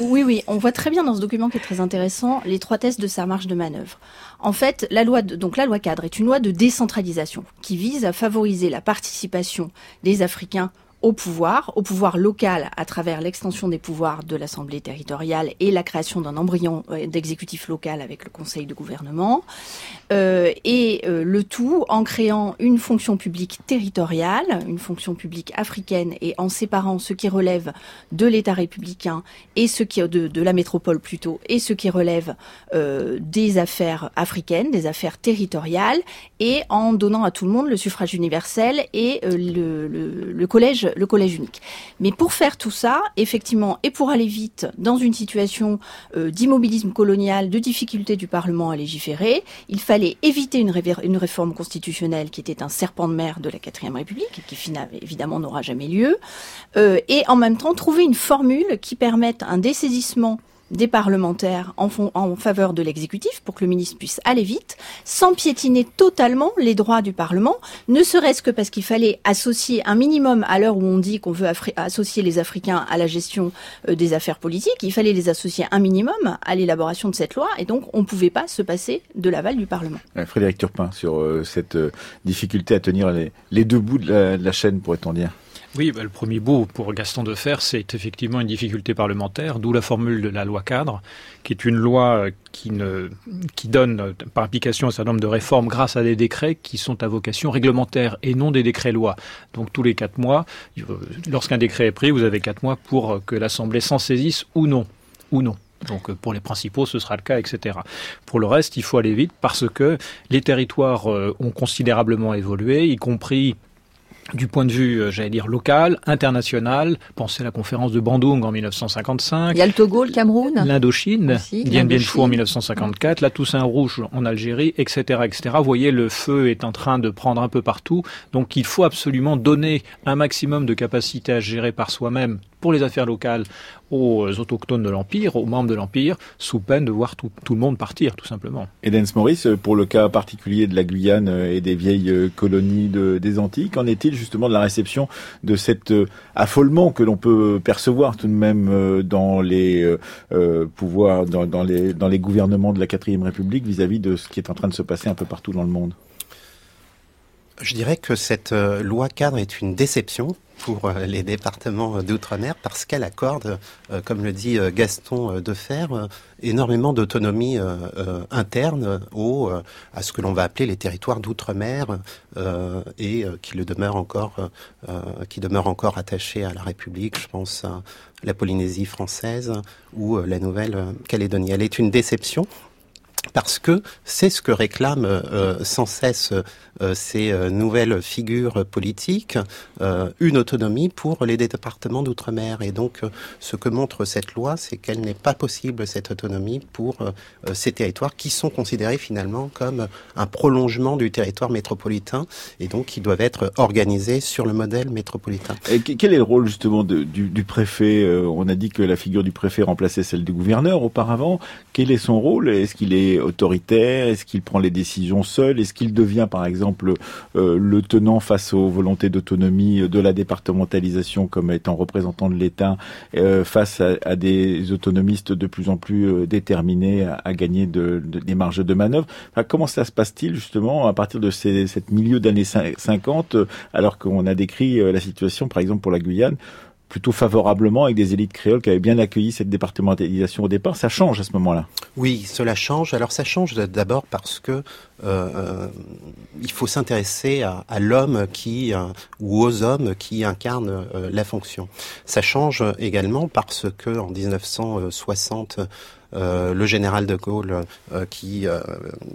Oui, oui, on voit très bien dans ce document qui est très intéressant l'étroitesse de sa marge de manœuvre. En fait, la loi, donc la loi cadre est une loi de décentralisation qui vise à favoriser la participation des Africains au pouvoir, au pouvoir local à travers l'extension des pouvoirs de l'Assemblée territoriale et la création d'un embryon euh, d'exécutif local avec le Conseil de gouvernement, euh, et euh, le tout en créant une fonction publique territoriale, une fonction publique africaine, et en séparant ce qui relève de l'État républicain et ce qui de, de la métropole plutôt, et ce qui relève euh, des affaires africaines, des affaires territoriales, et en donnant à tout le monde le suffrage universel et euh, le, le, le collège le collège unique. Mais pour faire tout ça, effectivement, et pour aller vite dans une situation euh, d'immobilisme colonial, de difficulté du Parlement à légiférer, il fallait éviter une, réforme constitutionnelle qui était un serpent de mer de la quatrième République, qui évidemment n'aura jamais lieu, euh, et en même temps trouver une formule qui permette un dessaisissement des parlementaires en, en faveur de l'exécutif pour que le ministre puisse aller vite, sans piétiner totalement les droits du Parlement, ne serait-ce que parce qu'il fallait associer un minimum à l'heure où on dit qu'on veut associer les Africains à la gestion euh, des affaires politiques, il fallait les associer un minimum à l'élaboration de cette loi, et donc on ne pouvait pas se passer de l'aval du Parlement. Frédéric Turpin, sur euh, cette euh, difficulté à tenir les, les deux bouts de la, de la chaîne, pourrait-on dire? Oui, bah, le premier bout pour Gaston de Fer, c'est effectivement une difficulté parlementaire, d'où la formule de la loi cadre, qui est une loi qui, ne, qui donne par application un certain nombre de réformes grâce à des décrets qui sont à vocation réglementaire et non des décrets-lois. Donc tous les quatre mois, lorsqu'un décret est pris, vous avez quatre mois pour que l'Assemblée s'en saisisse ou non. Ou non. Donc pour les principaux, ce sera le cas, etc. Pour le reste, il faut aller vite parce que les territoires euh, ont considérablement évolué, y compris du point de vue, euh, j'allais dire, local, international. Pensez à la conférence de Bandung en 1955. Il y a le Togo, le Cameroun. L'Indochine, Dien Bien Phu en 1954, la Toussaint Rouge en Algérie, etc., etc. Vous voyez, le feu est en train de prendre un peu partout. Donc il faut absolument donner un maximum de capacité à gérer par soi-même pour les affaires locales aux autochtones de l'Empire, aux membres de l'Empire, sous peine de voir tout, le monde partir, tout simplement. Edens Maurice, pour le cas particulier de la Guyane et des vieilles colonies des Antilles, qu'en est-il justement de la réception de cet euh, affolement que l'on peut percevoir tout de même euh, dans les euh, pouvoirs, dans, les, dans les gouvernements de la quatrième République vis-à-vis -vis de ce qui est en train de se passer un peu partout dans le monde? Je dirais que cette loi cadre est une déception pour euh, les départements d'outre-mer parce qu'elle accorde, euh, comme le dit euh, Gaston Defer, énormément d'autonomie interne au, à ce que l'on va appeler les territoires d'outre-mer et qui le encore, qui demeurent encore attachés à la République. Je pense à la Polynésie française ou la Nouvelle-Calédonie. Elle est une déception parce que c'est ce que réclament sans cesse euh, ces euh, nouvelles figures politiques euh, une autonomie pour les départements d'outre-mer. Et donc, ce que montre cette loi, c'est qu'elle n'est pas possible cette autonomie pour ces territoires qui sont considérés finalement comme un prolongement du territoire métropolitain et donc qui doivent être organisés sur le modèle métropolitain. Quel est le rôle justement du, préfet On a dit que la figure du préfet remplaçait celle du gouverneur auparavant. Quel est son rôle? Est-ce qu'il est autoritaire? Est-ce qu'il prend les décisions seul? Est-ce qu'il devient par exemple exemple euh, le tenant face aux volontés d'autonomie de la départementalisation comme étant représentant de l'État euh, face à, des autonomistes de plus en plus euh, déterminés à, gagner des marges de manœuvre? comment ça se passe-t-il justement à partir de ces, cette milieu d'années 50 alors qu'on a décrit la situation par exemple pour la Guyane plutôt favorablement avec des élites créoles qui avaient bien accueilli cette départementalisation au départ. Ça change à ce moment-là. Oui, cela change. Alors ça change d'abord parce que euh, euh il faut s'intéresser à, l'homme qui euh, ou aux hommes qui incarnent la fonction. Ça change également parce que en 1960 euh, le général de Gaulle qui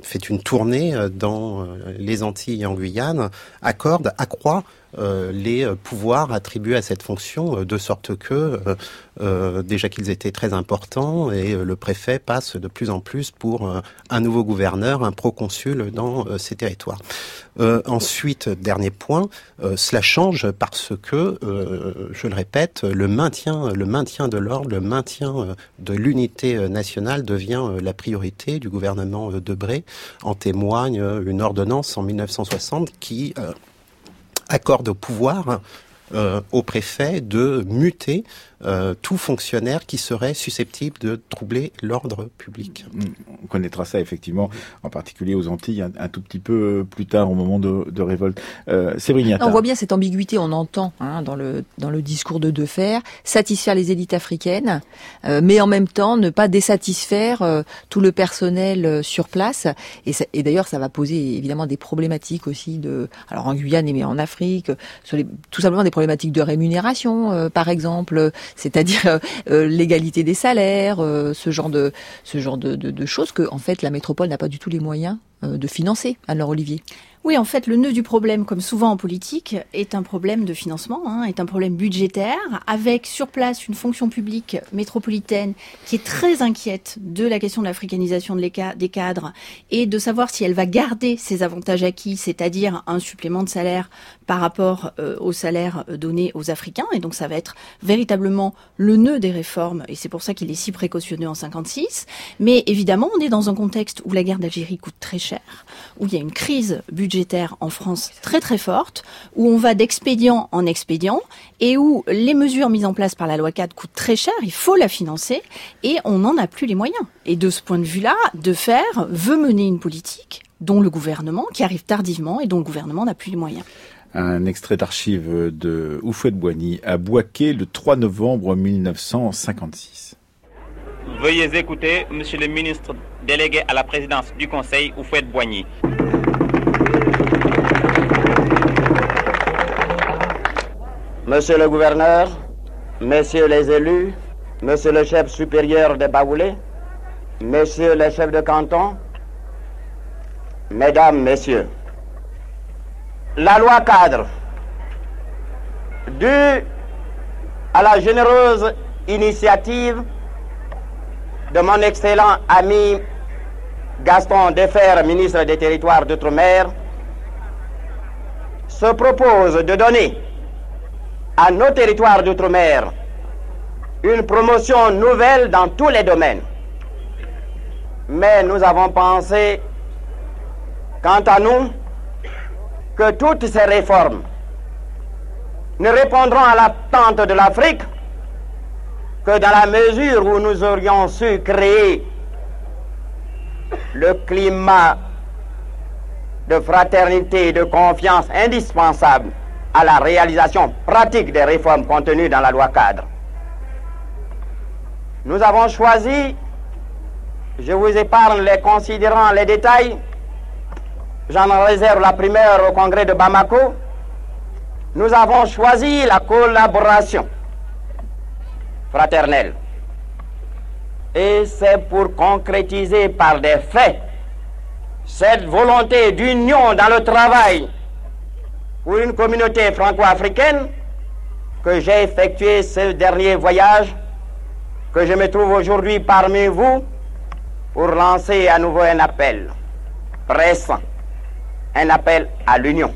fait une tournée dans les Antilles et en Guyane accorde, accroît les pouvoirs attribués à cette fonction, de sorte que déjà qu'ils étaient très importants et le préfet passe de plus en plus pour un nouveau gouverneur, un proconsul dans ces territoires. ensuite, dernier point, cela change parce que, je le répète, le maintien, de l'ordre, le maintien de l'unité nationale devient euh, la priorité du gouvernement euh, Debré. En témoigne euh, une ordonnance en 1960 qui accorde au pouvoir au préfet de muter euh, tout fonctionnaire qui serait susceptible de troubler l'ordre public. Mm. On connaîtra ça effectivement, en particulier aux Antilles, un, tout petit peu plus tard au moment de, de révolte. Euh, On voit bien cette ambiguïté, on entend hein, dans, le, dans le discours de Defer, satisfaire les élites africaines, euh, mais en même temps ne pas désatisfaire euh, tout le personnel sur place. Et, et d'ailleurs, ça va poser évidemment des problématiques aussi de, alors en Guyane mais en Afrique, sur les, tout simplement des problématiques de rémunération, par exemple c'est-à-dire euh, euh, l'égalité des salaires, euh, ce genre de ce genre de, choses que en fait la métropole n'a pas du tout les moyens de financer. Alors Olivier? Oui, en fait, le nœud du problème, comme souvent en politique, est un problème de financement, hein, est un problème budgétaire, avec sur place une fonction publique métropolitaine qui est très inquiète de la question de l'africanisation des cadres et de savoir si elle va garder ses avantages acquis, c'est-à-dire un supplément de salaire par rapport euh, au salaire donné aux Africains. Et donc, ça va être véritablement le nœud des réformes, et c'est pour ça qu'il est si précautionné en 56. Mais évidemment, on est dans un contexte où la guerre d'Algérie coûte très cher, où il y a une crise budgétaire en France très très forte, où on va d'expédient en expédient et où les mesures mises en place par la loi 4 coûtent très cher, il faut la financer et on n'en a plus les moyens. Et de ce point de vue-là, De Fer veut mener une politique dont le gouvernement, qui arrive tardivement et dont le gouvernement n'a plus les moyens. Un extrait d'archives de Oufouette-Boigny à Boaké le 3 novembre 1956. Veuillez écouter Monsieur le ministre délégué à la présidence du Conseil Oufouette-Boigny. Monsieur le gouverneur, messieurs les élus, monsieur le chef supérieur des Baoulés, messieurs les chefs de canton, mesdames, messieurs, la loi cadre, due à la généreuse initiative de mon excellent ami Gaston Defer, ministre des Territoires d'Outre-mer, se propose de donner à nos territoires d'outre-mer une promotion nouvelle dans tous les domaines. Mais nous avons pensé, quant à nous, que toutes ces réformes ne répondront à l'attente de l'Afrique que dans la mesure où nous aurions su créer le climat de fraternité et de confiance indispensable à la réalisation pratique des réformes contenues dans la loi cadre. Nous avons choisi, je vous épargne les considérants, les détails, j'en réserve la primeur au congrès de Bamako, nous avons choisi la collaboration fraternelle. Et c'est pour concrétiser par des faits cette volonté d'union dans le travail pour une communauté franco-africaine que j'ai effectué ce dernier voyage, que je me trouve aujourd'hui parmi vous pour lancer à nouveau un appel pressant, un appel à l'union.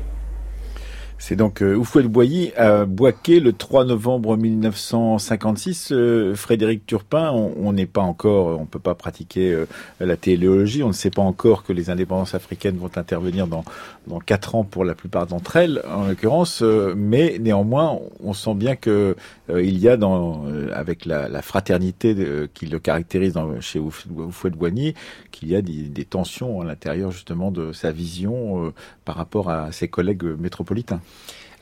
C'est donc euh, Oufouette-Boigny à Boaké le 3 novembre 1956. Euh, Frédéric Turpin, on n'est pas encore, on peut pas pratiquer euh, la téléologie, on ne sait pas encore que les indépendances africaines vont intervenir dans dans quatre ans pour la plupart d'entre elles, en l'occurrence, euh, mais néanmoins, on sent bien que il y a dans avec la, la fraternité qui le caractérise dans, chez Oufouette-Boigny, qu'il y a des, des, tensions à l'intérieur justement de sa vision par rapport à ses collègues métropolitains.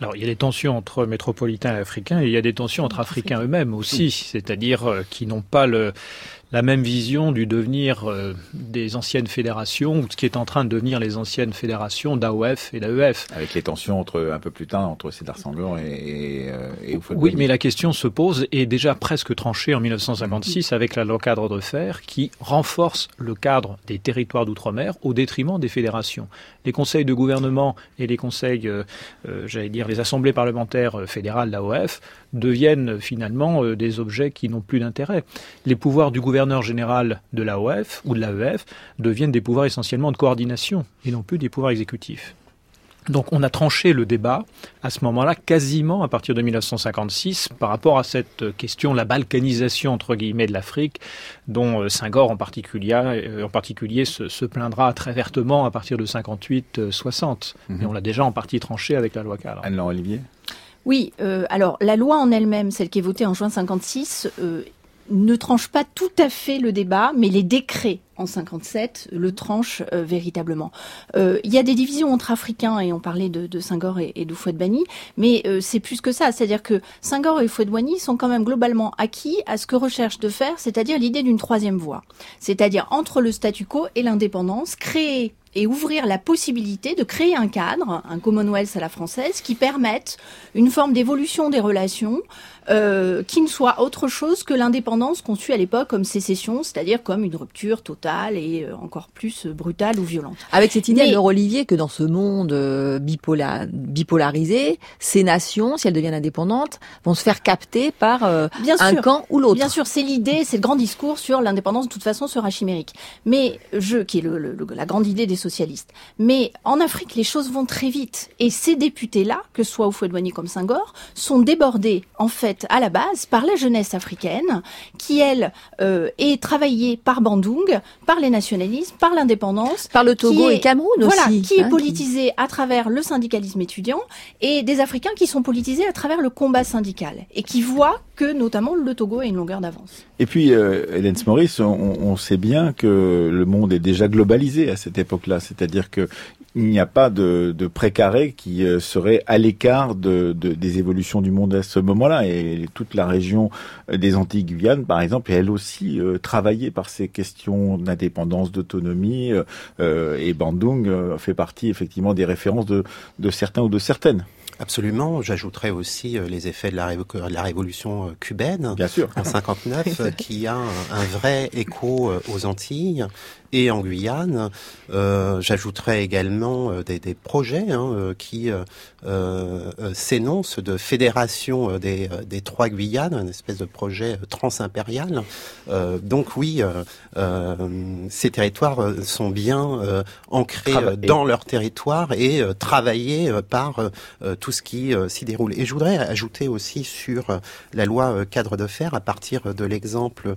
Alors, il y a des tensions entre métropolitains et africains, et il y a des tensions entre africains eux-mêmes aussi, c'est-à-dire euh, qui n'ont pas le, la même vision du devenir euh, des anciennes fédérations ou de ce qui est en train de devenir les anciennes fédérations d'AOF et d'AEF. Avec les tensions entre un peu plus tard entre Cédar et, et, euh, et Oui, mais la question se pose et déjà presque tranchée en 1956 avec la loi cadre de fer qui renforce le cadre des territoires d'outre-mer au détriment des fédérations. Les conseils de gouvernement et les conseils, euh, euh j'allais dire les assemblées parlementaires fédérales d'AOF deviennent finalement euh, des objets qui n'ont plus d'intérêt. Les pouvoirs du gouverneur général de l'AOF ou de l'AEF deviennent des pouvoirs essentiellement de coordination et non plus des pouvoirs exécutifs. Donc on a tranché le débat à ce moment-là quasiment à partir de 1956 par rapport à cette question, la balkanisation entre guillemets de l'Afrique, dont euh, Senghor en particulier, euh, en particulier se, se, plaindra très vertement à partir de 58-60. Mais mhm. on l'a déjà en partie tranché avec la loi cadre. Anne Olivier? Oui, euh, alors la loi en elle-même, celle qui est votée en juin 56, euh, ne tranche pas tout à fait le débat, mais les décrets en 57 le tranchent euh, véritablement. Euh, il y a des divisions entre Africains, et on parlait de, de Senghor et, et de Fouet-Bani, mais euh, c'est plus que ça. C'est-à-dire que Senghor et Fouet-Bani sont quand même globalement acquis à ce que recherche de faire, c'est-à-dire l'idée d'une troisième voie. C'est-à-dire entre le statu quo et l'indépendance, créer et ouvrir la possibilité de créer un cadre, un Commonwealth à la française, qui permette une forme d'évolution des relations euh, qui ne soit autre chose que l'indépendance conçue à l'époque comme sécession, c'est-à-dire comme une rupture totale et euh, encore plus brutale ou violente. Avec cette idée, alors Olivier, que dans ce monde euh, bipolar, bipolarisé, ces nations, si elles deviennent indépendantes, vont se faire capter par euh, bien un sûr, camp ou l'autre. Bien sûr, c'est l'idée, c'est le grand discours sur l'indépendance de toute façon sera chimérique. Mais je, qui est le, le, la grande idée des socialistes. Mais en Afrique, les choses vont très vite. Et ces députés-là, que ce soit Houphouët-Boigny comme Senghor, sont débordés, en fait, à la base, par la jeunesse africaine, qui, elle, euh, est travaillée par Bandung, par les nationalismes, par l'indépendance. Par le Togo est, et Cameroun voilà, aussi. qui hein, est politisée qui... à travers le syndicalisme étudiant, et des Africains qui sont politisés à travers le combat syndical, et qui voient que notamment le Togo a une longueur d'avance. Et puis, euh, Hélène Smorris, on, sait bien que le monde est déjà globalisé à cette époque-là, c'est-à-dire que il n'y a pas de, précaré qui euh, serait à l'écart de, de, des évolutions du monde à ce moment-là. Et toute la région des Antilles-Guyane, par exemple, elle aussi euh, travaillée par ces questions d'indépendance, d'autonomie. Euh, et Bandung euh, fait partie effectivement des références de certains ou de certaines. Absolument. J'ajouterais aussi euh, les effets de la, la révolution euh, cubaine Bien sûr. en 59, [laughs] qui a un, un, vrai écho aux Antilles et en Guyane. Euh, J'ajouterais également euh, des, des projets hein, euh, qui euh, s'énoncent de fédération des, des trois Guyanes, une espèce de projet transimpérial. donc oui, ces territoires sont bien ancrés dans leur territoire et travaillés par tout ce qui s'y déroule. Et je voudrais ajouter aussi sur la loi cadre de fer, à partir de l'exemple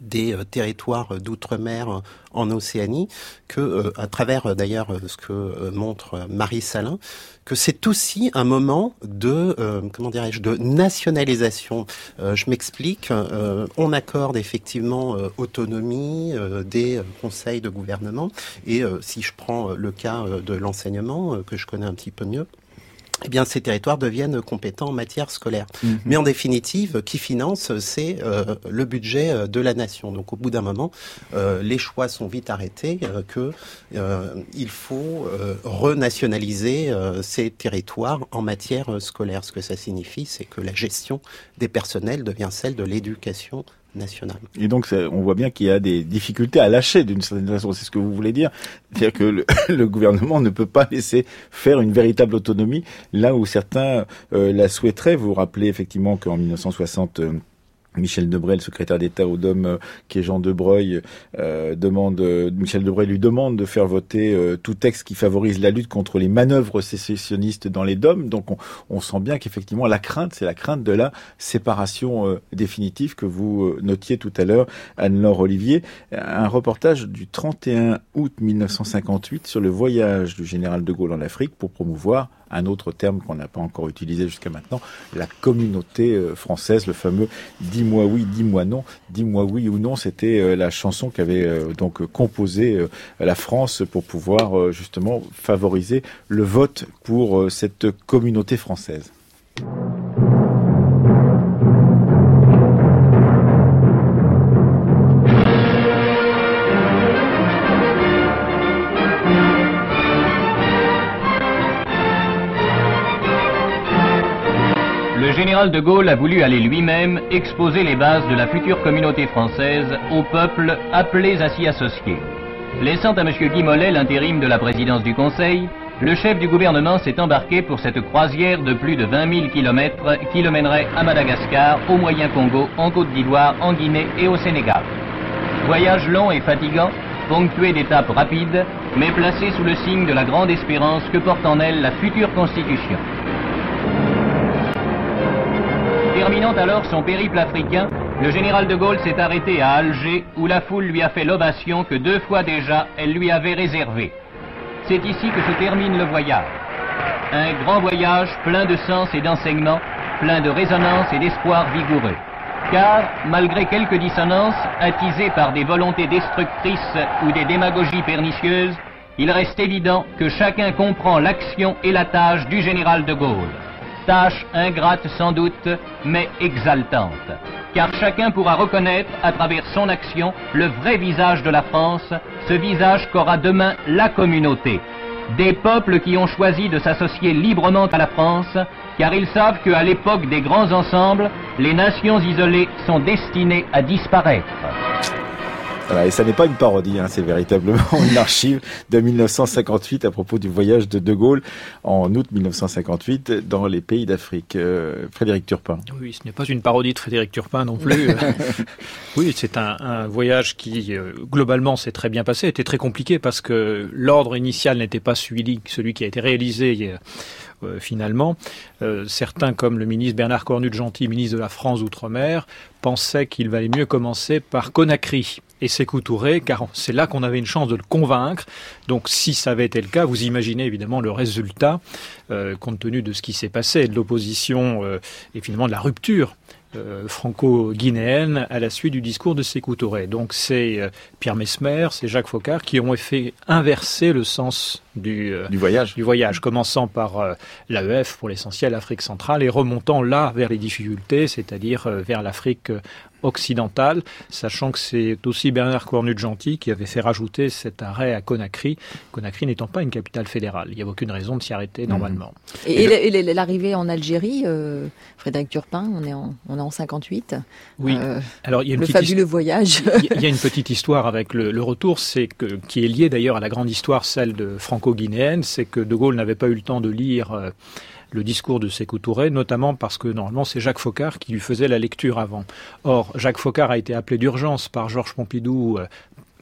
des euh, territoires d'outre-mer en Océanie, que euh, à travers euh, d'ailleurs ce que montre Marie Salin, que c'est aussi un moment de comment dirais-je de nationalisation. je m'explique. on accorde effectivement autonomie des conseils de gouvernement et si je prends le cas de l'enseignement que je connais un petit peu mieux eh bien, ces territoires deviennent compétents en matière scolaire. Mmh. Mais en définitive, qui finance, c'est euh, le budget euh, de la nation. Donc, au bout d'un moment, euh, les choix sont vite arrêtés euh, que euh, il faut euh, renationaliser ces territoires en matière scolaire. Ce que ça signifie, c'est que la gestion des personnels devient celle de l'éducation Et donc, on voit bien qu'il y a des difficultés à lâcher d'une certaine façon. C'est ce que vous voulez dire C'est-à-dire que le, [laughs] le, gouvernement ne peut pas laisser faire une véritable autonomie là où certains euh, la souhaiteraient. Vous vous rappelez effectivement qu'en 1960... Michel Debré, le secrétaire d'État au DOM, euh, qui est Jean Debreuil, euh, demande, euh, Michel Debreuil lui demande de faire voter tout texte qui favorise la lutte contre les manœuvres sécessionnistes dans les DOM. Donc on, sent bien qu'effectivement la crainte, c'est la crainte de la séparation définitive que vous notiez tout à l'heure, Anne-Laure Olivier. Un reportage du 31 août 1958 sur le voyage du général de Gaulle en Afrique pour promouvoir un autre terme qu'on n'a pas encore utilisé jusqu'à maintenant, la communauté euh, française, le fameux dis-moi oui, dis-moi non, dis-moi oui ou non, c'était euh, la chanson qu'avait euh, donc composée la France pour pouvoir justement favoriser le vote pour cette communauté française. Général de Gaulle a voulu aller lui-même exposer les bases de la future communauté française au peuple appelés à s'y associer. Laissant à M. Guy Mollet l'intérim de la présidence du Conseil, le chef du gouvernement s'est embarqué pour cette croisière de plus de 20 000 kilomètres qui le mènerait à Madagascar, au Moyen-Congo, en Côte d'Ivoire, en Guinée et au Sénégal. Voyage long et fatigant, ponctué d'étapes rapides, mais placé sous le signe de la grande espérance que porte en elle la future Constitution. Terminant alors son périple africain, le général de Gaulle s'est arrêté à Alger où la foule lui a fait l'ovation que deux fois déjà elle lui avait réservée. C'est ici que se termine le voyage. Un grand voyage plein de sens et d'enseignement, plein de résonance et d'espoir vigoureux. Car, malgré quelques dissonances attisées par des volontés destructrices ou des démagogies pernicieuses, il reste évident que chacun comprend l'action et la tâche du général de Gaulle tâche ingrate sans doute, mais exaltante. Car chacun pourra reconnaître à travers son action le vrai visage de la France, ce visage qu'aura demain la communauté. Des peuples qui ont choisi de s'associer librement à la France, car ils savent qu'à l'époque des grands ensembles, les nations isolées sont destinées à disparaître. Voilà, et ça n'est pas une parodie, hein, c'est véritablement [laughs] une archive de 1958 à propos du voyage de De Gaulle en août 1958 dans les pays d'Afrique. Euh, Frédéric Turpin. Oui, ce n'est pas une parodie de Frédéric Turpin non plus. [laughs] oui, c'est un, un, voyage qui, euh, globalement, s'est très bien passé, était très compliqué parce que l'ordre initial n'était pas celui, celui qui a été réalisé. Euh, finalement. Certains, comme le ministre Bernard Cornu de Gentil, ministre de la France Outre-mer, pensaient qu'il valait mieux commencer par Conakry, et Sékou Touré, car c'est là qu'on avait une chance de le convaincre. Donc si ça avait été le cas, vous imaginez évidemment le résultat, euh, compte tenu de ce qui s'est passé, de l'opposition euh, et finalement de la rupture euh, franco-guinéenne à la suite du discours de Sékou Touré. Donc c'est euh, Pierre Mesmer, c'est Jacques Faucard qui ont fait inverser le sens du, du voyage, du voyage commençant par l'AEF pour l'essentiel Afrique centrale et remontant là vers les difficultés, c'est-à-dire vers l'Afrique occidentale, sachant que c'est aussi Bernard Cornu-Gentil qui avait fait rajouter cet arrêt à Conakry, Conakry n'étant pas une capitale fédérale. Il n'y a aucune raison de s'y arrêter mmh. normalement. Et, et, l'arrivée en Algérie, euh, Frédéric Turpin, on est en, on est en 58. Oui. Euh, Alors il y a une le fabuleux voyage. [laughs] Il y a une petite histoire avec le, le retour, c'est que qui est liée d'ailleurs à la grande histoire, celle de franco-guinéenne, c'est que De Gaulle n'avait pas eu le temps de lire. Euh, le discours de Sékou notamment parce que normalement c'est Jacques Faucard qui lui faisait la lecture avant. Or, Jacques Faucard a été appelé d'urgence par Georges Pompidou euh,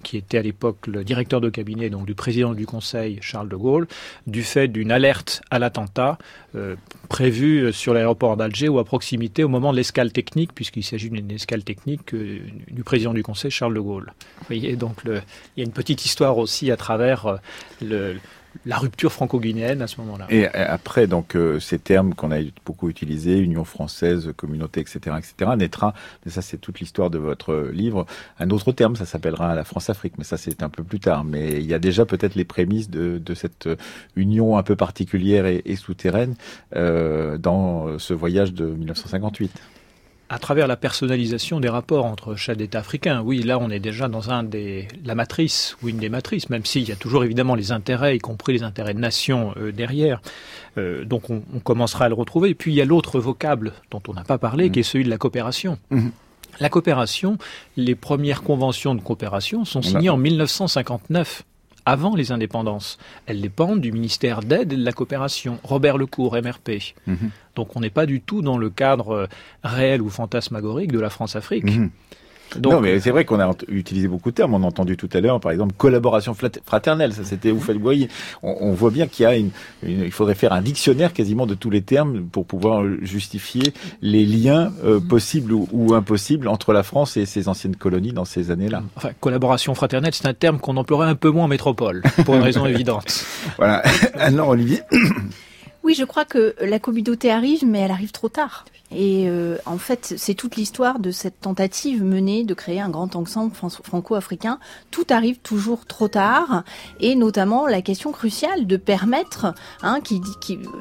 qui était à l'époque le directeur de cabinet donc du président du Conseil Charles de Gaulle, du fait d'une alerte à l'attentat euh, prévue sur l'aéroport d'Alger ou à proximité au moment de l'escale technique, puisqu'il s'agit d'une escale technique euh, du président du Conseil Charles de Gaulle. Vous voyez, donc il y a une petite histoire aussi à travers euh, le, la rupture franco-guinéenne à ce moment-là. Et après, donc, euh, ces termes qu'on a beaucoup utilisés, Union française, communauté, etc., etc., naîtra, mais ça c'est toute l'histoire de votre livre, un autre terme, ça s'appellera la France-Afrique, mais ça c'est un peu plus tard. Mais il y a déjà peut-être les prémices de, cette union un peu particulière et, et souterraine euh, dans ce voyage de 1958 à travers la personnalisation des rapports entre chaque État africain. Oui, là, on est déjà dans un des la matrice ou une des matrices, même s'il y a toujours évidemment les intérêts, y compris les intérêts de nation euh, derrière. Euh, donc, on, on, commencera à le retrouver. Et puis, il y a l'autre vocable dont on n'a pas parlé, mmh. qui est celui de la coopération. Mmh. La coopération, les premières conventions de coopération sont signées en 1959 avant les indépendances. Elles dépendent du ministère d'aide et de la coopération, Robert Lecourt, MRP. Mmh. Donc on n'est pas du tout dans le cadre euh, réel ou fantasmagorique de la France-Afrique. Mmh. Donc, non, mais c'est vrai qu'on a utilisé beaucoup de termes. On a entendu tout à l'heure, par exemple, collaboration fraternelle. Ça, c'était vous faites voyez. On, on, voit bien qu'il y a une, une, il faudrait faire un dictionnaire quasiment de tous les termes pour pouvoir justifier les liens euh, possibles ou, ou, impossibles entre la France et ses anciennes colonies dans ces années-là. Enfin, collaboration fraternelle, c'est un terme qu'on emploierait un peu moins en métropole, pour une raison [laughs] évidente. Voilà. [laughs] Alors, Olivier. Oui, je crois que la communauté arrive, mais elle arrive trop tard. Et euh, en fait, c'est toute l'histoire de cette tentative menée de créer un grand ensemble franco-africain. Tout arrive toujours trop tard, et notamment la question cruciale de permettre, hein, qui,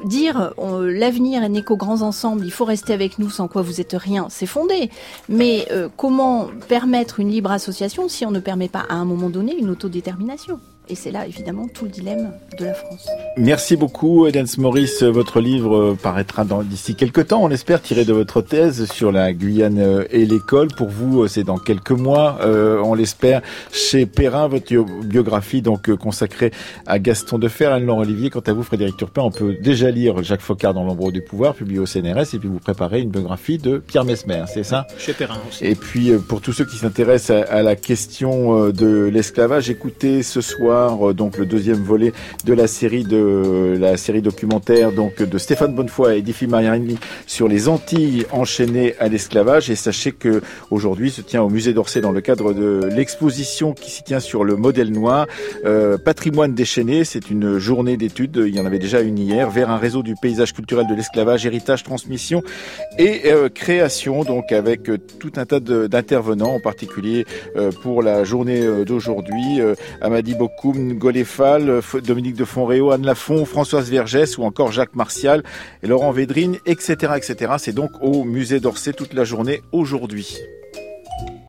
dire l'avenir n'est qu'aux grands ensembles, il faut rester avec nous, sans quoi vous êtes rien, c'est fondé. Mais euh, comment permettre une libre association si on ne permet pas à un moment donné une autodétermination? Et c'est là, évidemment, tout le dilemme de la France. Merci beaucoup, Edens Maurice. Votre livre paraîtra d'ici quelques temps, on espère, tiré de votre thèse sur la Guyane et l'école. Pour vous, c'est dans quelques mois, euh, on l'espère, chez Perrin, votre biographie donc consacrée à Gaston Defer, Anne-Laure Olivier. Quant à vous, Frédéric Turpin, on peut déjà lire Jacques Faucard dans l'ombre du pouvoir, publié au CNRS, et puis vous préparez une biographie de Pierre Mesmer, c'est ça? Chez Perrin aussi. Et puis, pour tous ceux qui s'intéressent à, à la question de l'esclavage, écoutez ce soir euh, donc le deuxième volet de la série de la série documentaire donc de Stéphane Bonnefoy et Diffie Mariani sur les Antilles enchaînées à l'esclavage. Et sachez que aujourd'hui se tient au musée d'Orsay dans le cadre de l'exposition qui s'y tient sur le modèle noir, euh, patrimoine déchaîné. C'est une journée d'études. Il y en avait déjà une hier vers un réseau du paysage culturel de l'esclavage, héritage, transmission et euh, création. Donc avec tout un tas d'intervenants, en particulier pour la journée d'aujourd'hui, Amadi Bokou Goléfal, Dominique de Fonréau, Anne Lafont, Françoise Vergès ou encore Jacques Martial et Laurent Védrine, etc. etc. C'est donc au musée d'Orsay toute la journée aujourd'hui.